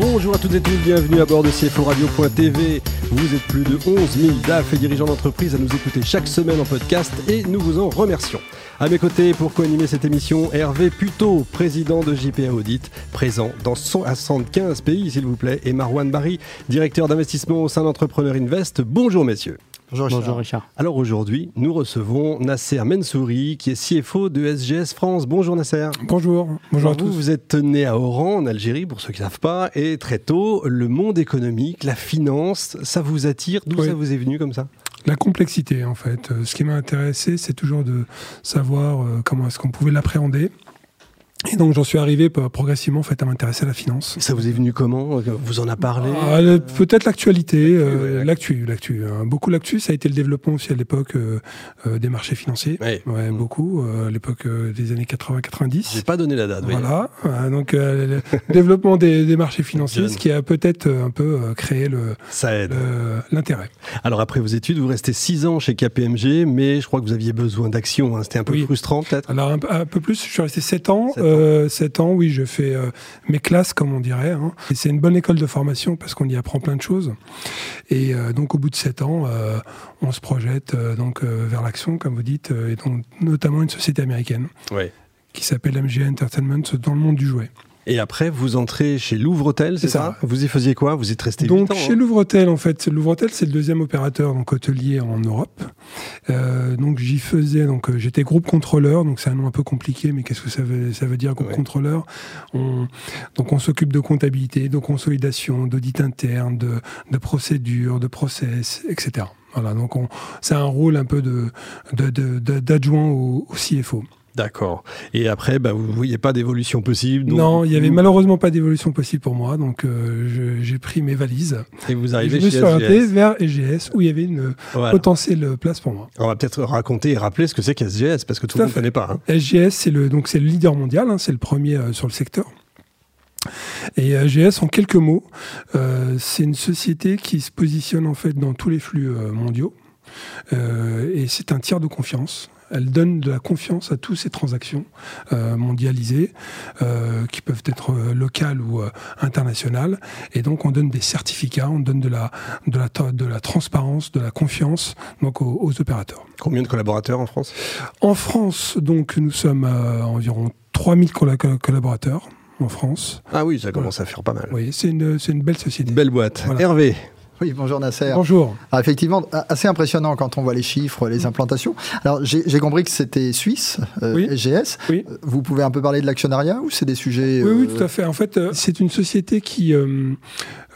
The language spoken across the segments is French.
Bonjour à toutes et tous, bienvenue à bord de CFORadio.tv. Vous êtes plus de 11 000 DAF et dirigeants d'entreprise à nous écouter chaque semaine en podcast et nous vous en remercions. À mes côtés, pour co-animer cette émission, Hervé Puto, président de JPA Audit, présent dans 175 pays, s'il vous plaît, et Marwan Barry, directeur d'investissement au sein d'Entrepreneur Invest. Bonjour, messieurs. Bonjour Richard. Bonjour Richard. Alors aujourd'hui, nous recevons Nasser Mensouri, qui est CFO de SGS France. Bonjour Nasser. Bonjour. Bonjour à tous. Vous, vous êtes né à Oran, en Algérie, pour ceux qui ne savent pas, et très tôt, le monde économique, la finance, ça vous attire? D'où ça vous est venu comme ça? La complexité, en fait. Euh, ce qui m'a intéressé, c'est toujours de savoir euh, comment est-ce qu'on pouvait l'appréhender. Et donc j'en suis arrivé progressivement en fait, à m'intéresser à la finance. Ça vous est venu comment Vous en a parlé ah, Peut-être l'actualité, euh, l'actu, l'actu. Hein. Beaucoup l'actu, ça a été le développement aussi à l'époque euh, euh, des marchés financiers. Ouais. Mm. Beaucoup, à l'époque des années 80-90. J'ai pas donné la date. Voilà, donc le développement des, marchés financiers, ce qui a peut-être un peu créé le l'intérêt. Alors après vos études, vous restez 6 ans chez KPMG, mais je crois que vous aviez besoin d'action. Hein. C'était un peu frustrant peut-être Alors un, un, peu plus, je suis resté 7 ans. 7 euh, ans, oui, je fais euh, mes classes, comme on dirait. Hein. c'est une bonne école de formation parce qu'on y apprend plein de choses. Et euh, donc, au bout de 7 ans, on se projette donc vers l'action, comme vous dites, et donc notamment une société américaine qui s'appelle MGA Entertainment dans le monde du jouet. Et après, vous entrez chez Louvre-Hôtel, c'est ça, Vous y faisiez quoi Vous y êtes resté Donc, ans, chez hein Louvre-Hôtel, en fait, Louvre-Hôtel, c'est le deuxième opérateur donc hôtelier en Europe. Euh, donc, j'y faisais, donc, euh, j'étais groupe contrôleur, donc c'est un nom un peu compliqué, mais qu'est-ce que ça veut, ça veut dire, groupe contrôleur? On, Donc, on s'occupe de comptabilité, de consolidation, d'audit interne, de, de procédure, de process, etc. Voilà, donc c'est un rôle un peu de, d'adjoint au, au CFO. D'accord. Et après, bah, vous ne voyez pas d'évolution possible Non, il n'y avait malheureusement pas d'évolution possible pour moi. Donc, euh, j'ai pris mes valises. Et vous arrivez je me suis orienté vers SGS où il y avait une potentielle place pour moi. On va peut-être raconter et rappeler ce que c'est qu'SGS parce que tout, le monde ne connaît pas. Hein. SGS, c'est le, donc, le leader mondial, hein, c'est le premier euh, sur le secteur. Et SGS, en quelques mots, euh, c'est une société qui se positionne en fait dans tous les flux mondiaux. et c'est un tiers de confiance elle donne de la confiance à toutes ces transactions euh, mondialisées, euh, qui peuvent être euh, locales ou internationales. Et donc, on donne des certificats, on donne de la, de la, de la transparence, de la confiance donc, aux, opérateurs. Combien de collaborateurs en France? En France, donc, nous sommes à environ 3000 collaborateurs en France. Ah oui, ça commence à faire pas mal. Oui, c'est une, une, belle société. Belle boîte. Hervé, oui, bonjour Nasser. Bonjour. effectivement, assez impressionnant quand on voit les chiffres, les implantations. Alors, j'ai compris que c'était suisse, euh, SGS. Oui. Vous pouvez un peu parler de l'actionnariat ou c'est des sujets Oui, oui, euh, tout à fait. En fait, euh, c'est une société qui,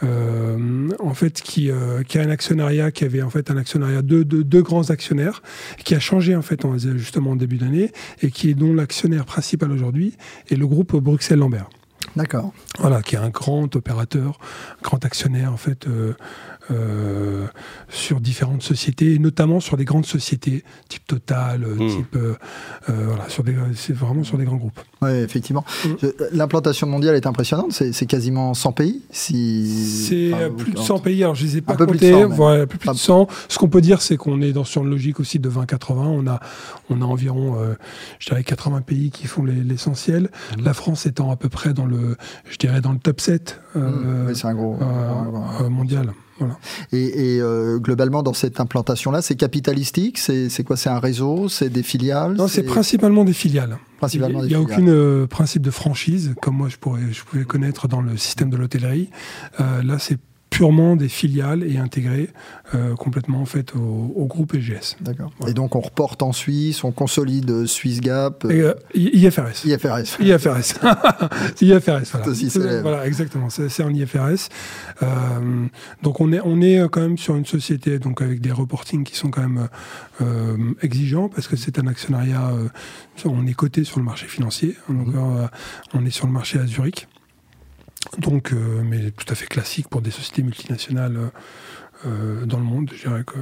en fait, qui, qui, a un actionnariat, qui avait en fait un actionnariat de deux grands actionnaires, qui a changé en fait justement en début d'année et qui est dont l'actionnaire principal aujourd'hui est le groupe Bruxelles-Lambert. D'accord. Voilà, qui est un grand opérateur, grand actionnaire en fait euh, euh, sur différentes sociétés, et notamment sur des grandes sociétés type Total, euh, hmm. type voilà, sur des, c'est vraiment sur des grands groupes. Oui, effectivement. Hmm. L'implantation mondiale est impressionnante. C'est, quasiment 100 pays. Si, c'est plus de 100 pays. Alors je les ai pas comptés. Plus, voilà, plus, de 100. Ce qu'on peut dire, c'est qu'on est dans sur une logique aussi de 20-80. On a, on a environ, je dirais, 80 pays qui font l'essentiel. Hmm. La France étant à peu près dans le je dirais, dans le top 7 euh, mmh, c'est un gros, euh, euh. Et, globalement, dans cette implantation-là, c'est capitalistique C'est quoi C'est un réseau C'est des filiales Non, c'est principalement des filiales. Principalement il n'y a, aucun principe de franchise, comme moi je, pourrais, je pouvais connaître dans le système de l'hôtellerie. là, c'est purement des filiales et intégrées euh, complètement en fait au, groupe EGS. D'accord. Et donc on reporte en Suisse, on consolide Swiss Gap. Euh, IFRS. IFRS. IFRS. IFRS. Voilà. voilà, exactement. C'est en IFRS. Euh, donc on est on est quand même sur une société donc avec des reportings qui sont quand même exigeants parce que c'est un actionnariat. on est coté sur le marché financier. Donc, mmh. on est sur le marché à Zurich donc, euh, mais tout à fait classique pour des sociétés multinationales dans le monde. Je dirais que.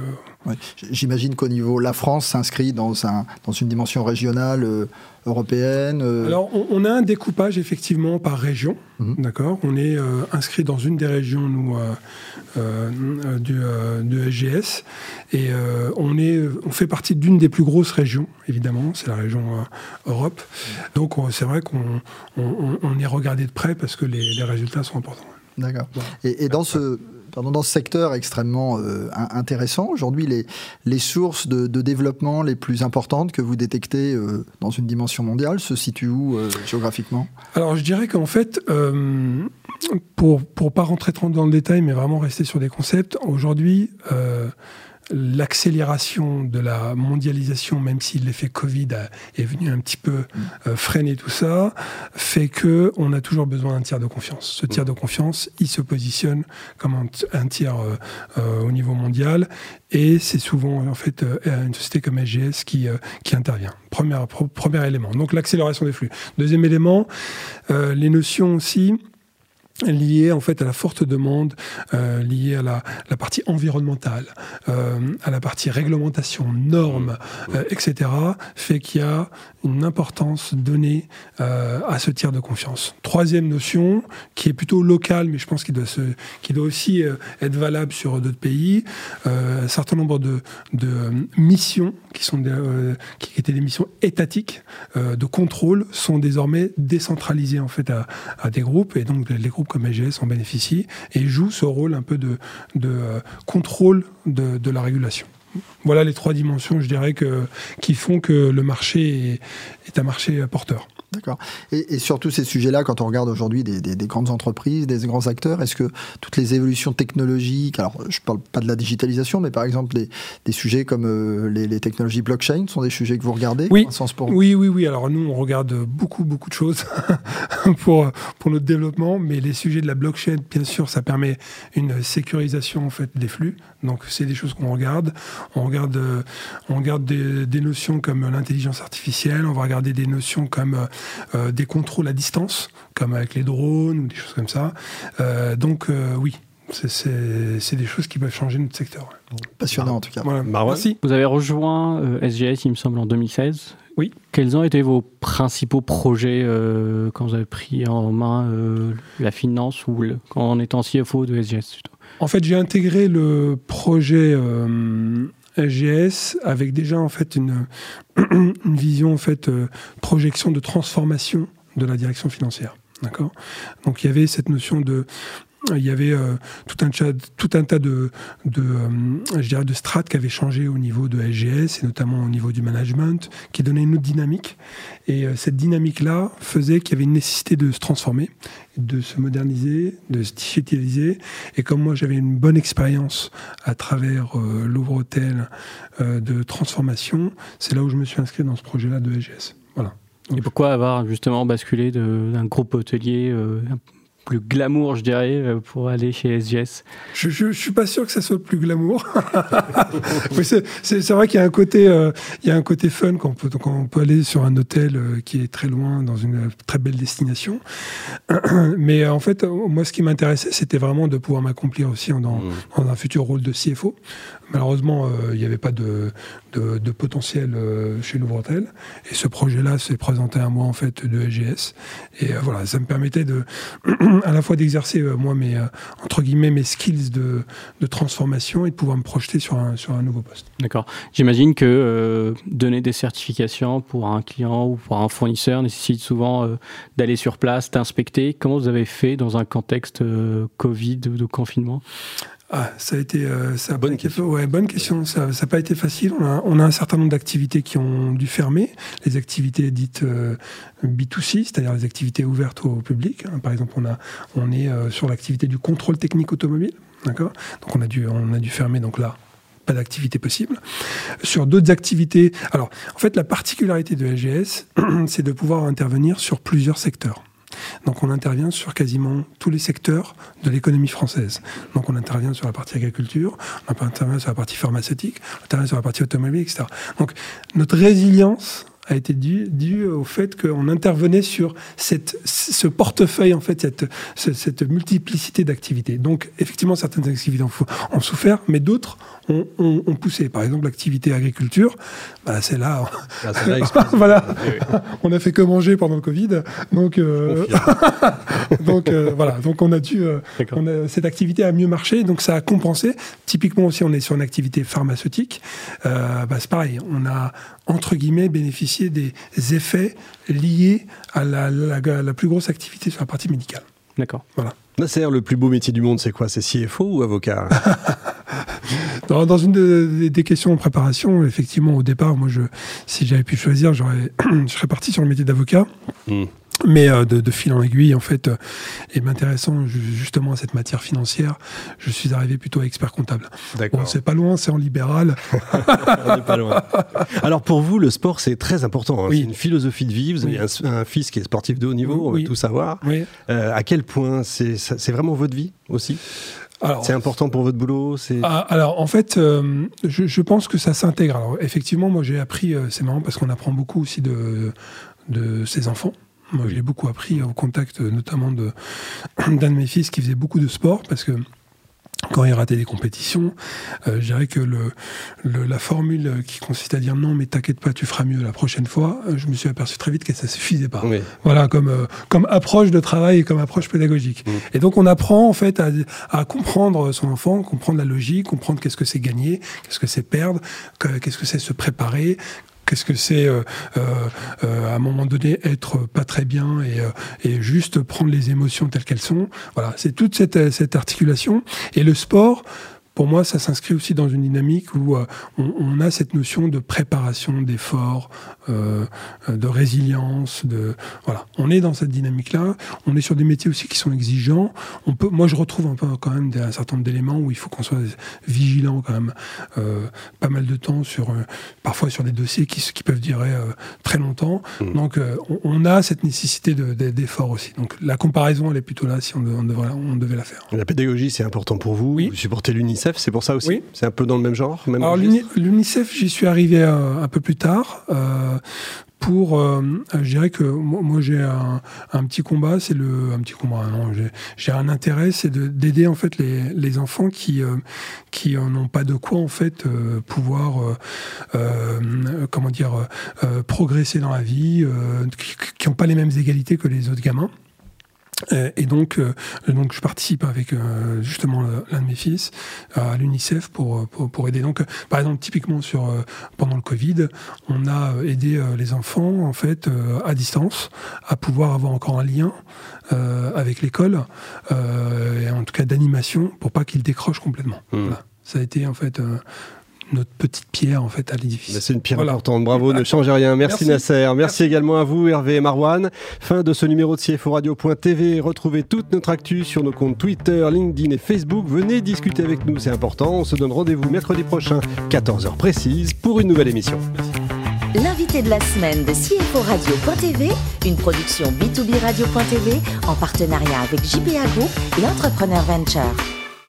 J'imagine qu'au niveau, la France s'inscrit dans, un, dans une dimension régionale européenne. Alors, on, a un découpage effectivement par région, mhm. d'accord? On est inscrit dans une des régions nous du, de SGS et on est, on fait partie d'une des plus grosses régions, évidemment, c'est la région Europe. Donc, c'est vrai qu'on on, est regardé de près parce que les, les résultats sont importants. D'accord. Et, dans ce dans ce secteur extrêmement euh, intéressant, aujourd'hui, les, sources de, développement les plus importantes que vous détectez euh, dans une dimension mondiale se situent où euh, géographiquement? Alors, je dirais qu'en fait, pour ne pas rentrer trop dans le détail, mais vraiment rester sur des concepts, aujourd'hui, l'accélération de la mondialisation, même si l'effet Covid est venu un petit peu euh, freiner tout ça, fait que on a toujours besoin d'un tiers de confiance. Ce tiers de confiance, il se positionne comme un, tiers euh, euh, au niveau mondial, et c'est souvent en fait une société comme SGS qui, qui intervient. Premier, premier élément. Donc l'accélération des flux. Deuxième élément, les notions aussi lié en fait à la forte demande, euh, liée à la, la, partie environnementale, euh, à la partie réglementation, normes, euh, etc., fait qu'il y a une importance donnée à ce tiers de confiance. Troisième notion, qui est plutôt locale, mais je pense qu'il doit, se, doit aussi être valable sur d'autres pays, un certain nombre de, de missions qui, sont des, qui étaient des missions étatiques de contrôle sont désormais décentralisées en fait à, à des groupes, et donc les comme AGS en bénéficient et jouent ce rôle un peu de, de contrôle de la régulation. Voilà les trois dimensions, je dirais, que, qui font que le marché est, est un marché porteur. D'accord. Et, et, sur tous ces sujets-là, quand on regarde aujourd'hui des, des, des, grandes entreprises, des grands acteurs, est-ce que toutes les évolutions technologiques, alors je ne parle pas de la digitalisation, mais par exemple des, des sujets comme euh, les, les, technologies blockchain sont des sujets que vous regardez Oui, oui, oui, oui. Alors nous, on regarde beaucoup, beaucoup de choses pour, pour notre développement, mais les sujets de la blockchain, bien sûr, ça permet une sécurisation en fait des flux. Donc c'est des choses qu'on regarde. On regarde, euh, on regarde des, des notions comme l'intelligence artificielle. On va regarder des notions comme euh, euh, des contrôles à distance, comme avec les drones ou des choses comme ça. Euh, donc euh, oui, c'est des choses qui peuvent changer notre secteur. Passionnant en tout cas. Merci. Vous avez rejoint SGS, il me semble, en 2016. Oui. Quels ont été vos principaux projets quand vous avez pris en main la finance ou en étant CFO de SGS En fait, j'ai intégré le projet SGS avec déjà en fait une, une vision en fait euh, projection de transformation de la direction financière. D'accord? Donc il y avait cette notion de il y avait euh, tout, un tas de, de, euh, strates qui avaient changé au niveau de SGS et notamment au niveau du management, qui donnaient une autre dynamique. Et euh, cette dynamique-là faisait qu'il y avait une nécessité de se transformer, de se moderniser, de se digitaliser. Et comme moi, j'avais une bonne expérience à travers Louvre-Hôtel de transformation, c'est là où je me suis inscrit dans ce projet-là de SGS. Voilà. Et pourquoi avoir justement basculé d'un groupe hôtelier plus glamour, je dirais, euh, pour aller chez SGS je, je, suis pas sûr que ça soit le plus glamour. c'est vrai qu'il y a un côté, euh, il y a un côté fun quand on peut, quand on peut aller sur un hôtel euh, qui est très loin, dans une très belle destination. Mais en fait, moi, ce qui m'intéressait, c'était vraiment de pouvoir m'accomplir aussi dans, mmh. dans, un futur rôle de CFO. Malheureusement, il n'y avait pas de, de, potentiel chez Louvre-Hôtel. Et ce projet-là s'est présenté à moi, en fait, de SGS. Et voilà, ça me permettait à la fois d'exercer euh, moi mes euh, entre guillemets mes skills de, de, transformation et de pouvoir me projeter sur un, sur un nouveau poste. D'accord. J'imagine que euh, donner des certifications pour un client ou pour un fournisseur nécessite souvent d'aller sur place, d'inspecter. Comment vous avez fait dans un contexte Covid de confinement? Ah, ça a été euh, ça bonne question. Ouais, bonne question. Ça n'a pas été facile. On a, on a, un certain nombre d'activités qui ont dû fermer. Les activités dites euh, B2C, c'est-à-dire les activités ouvertes au public. Hein. Par exemple, on a, on est euh, sur l'activité du contrôle technique automobile. D'accord? Donc on a dû, on a dû fermer. Donc là, pas d'activité possible. Sur d'autres activités, alors en fait la particularité de LGS, c'est de pouvoir intervenir sur plusieurs secteurs. Donc on intervient sur quasiment tous les secteurs de l'économie française. Donc on intervient sur la partie agriculture, on intervient sur la partie pharmaceutique, on intervient sur la partie automobile, etc. Donc notre résilience a été dû, dû au fait qu'on intervenait sur cette, ce portefeuille, en fait, cette, cette multiplicité d'activités. Donc, effectivement, certaines activités ont, souffert, mais d'autres ont, ont, poussé. Par exemple, l'activité agriculture, bah, c'est là. Ah, voilà. on a fait que manger pendant le Covid. Donc, euh, donc euh, voilà. Donc, on a dû. Euh, cette activité a mieux marché, donc ça a compensé. Typiquement, aussi, on est sur une activité pharmaceutique. bah, c'est pareil. On a, entre guillemets, bénéficié des effets liés à la, la plus grosse activité sur la partie médicale. D'accord. Voilà. Nasser, le plus beau métier du monde, c'est quoi? C'est CFO ou avocat? Dans, une des questions en préparation, effectivement, au départ, moi, je, si j'avais pu choisir, j'aurais, je serais parti sur le métier d'avocat. Hmm mais euh, de, fil en aiguille, en fait, euh, et m'intéressant justement à cette matière financière, je suis arrivé plutôt à expert comptable. D'accord. c'est pas loin, c'est en libéral. On n'est pas loin. Alors pour vous, le sport, c'est très important. Hein. C'est une philosophie de vie. Vous avez un, fils qui est sportif de haut niveau, on veut tout savoir. Euh, à quel point c'est, c'est vraiment votre vie aussi? C'est important pour votre boulot ah, Alors, en fait, je, je, pense que ça s'intègre. Alors, effectivement, moi, j'ai appris, c'est marrant parce qu'on apprend beaucoup aussi de, de ses enfants. Moi, j'ai beaucoup appris au contact notamment d'un de, mes fils qui faisait beaucoup de sport parce que quand il ratait des compétitions, euh, je dirais que le, la formule qui consiste à dire non, mais t'inquiète pas, tu feras mieux la prochaine fois, euh, je me suis aperçu très vite que ça suffisait pas. Voilà, comme, euh, comme approche de travail et comme approche pédagogique. Et donc on apprend en fait à, à, comprendre son enfant, comprendre la logique, comprendre qu'est-ce que c'est gagner, qu'est-ce que c'est perdre, qu'est-ce que c'est se préparer, Qu'est-ce que c'est euh, euh, euh, à un moment donné être pas très bien et, juste prendre les émotions telles qu'elles sont. Voilà, c'est toute cette articulation. Et le sport, pour moi, ça s'inscrit aussi dans une dynamique où euh, on, a cette notion de préparation, d'effort, euh, de résilience. De voilà, on est dans cette dynamique-là. On est sur des métiers aussi qui sont exigeants. On peut, moi, je retrouve un peu quand même un certain nombre d'éléments où il faut qu'on soit vigilant quand même, euh, pas mal de temps sur, parfois sur des dossiers qui, qui peuvent durer très longtemps. Mmh. Donc, on, a cette nécessité d'effort aussi. Donc, la comparaison, elle est plutôt là si on, devait, on devait la faire. La pédagogie, c'est important pour vous? Oui. Vous supportez l'UNICEF c'est pour ça aussi oui. C'est un peu dans le même genre Alors l'UNICEF, j'y suis arrivé un, peu plus tard. Euh, pour, euh, je dirais que moi, j'ai un, petit combat, c'est le un petit combat. j'ai un intérêt, c'est d'aider en fait les, les enfants qui euh, qui n'ont pas de quoi en fait pouvoir comment dire progresser dans la vie, qui n'ont pas les mêmes égalités que les autres gamins. Euh, et donc, euh, donc, je participe avec euh, justement l'un de mes fils à l'UNICEF pour, pour, aider. Donc, par exemple, typiquement sur pendant le Covid, on a aidé les enfants en fait à distance à pouvoir avoir encore un lien avec l'école et en tout cas d'animation pour pas qu'ils décrochent complètement. Mmh. Ça a été en fait notre petite pierre en fait à l'édifice. C'est une pierre importante. Bravo, ne changez rien. Merci, Nasser. Merci, également à vous Hervé et Marwan. Fin de ce numéro de CFO Radio.tv. Retrouvez toute notre actu sur nos comptes Twitter, LinkedIn et Facebook. Venez discuter avec nous, c'est important. On se donne rendez-vous mercredi prochain, 14h précise, pour une nouvelle émission. L'invité de la semaine de CFO Radio.tv, une production B2B Radio.tv en partenariat avec JPA Group et Entrepreneur Venture.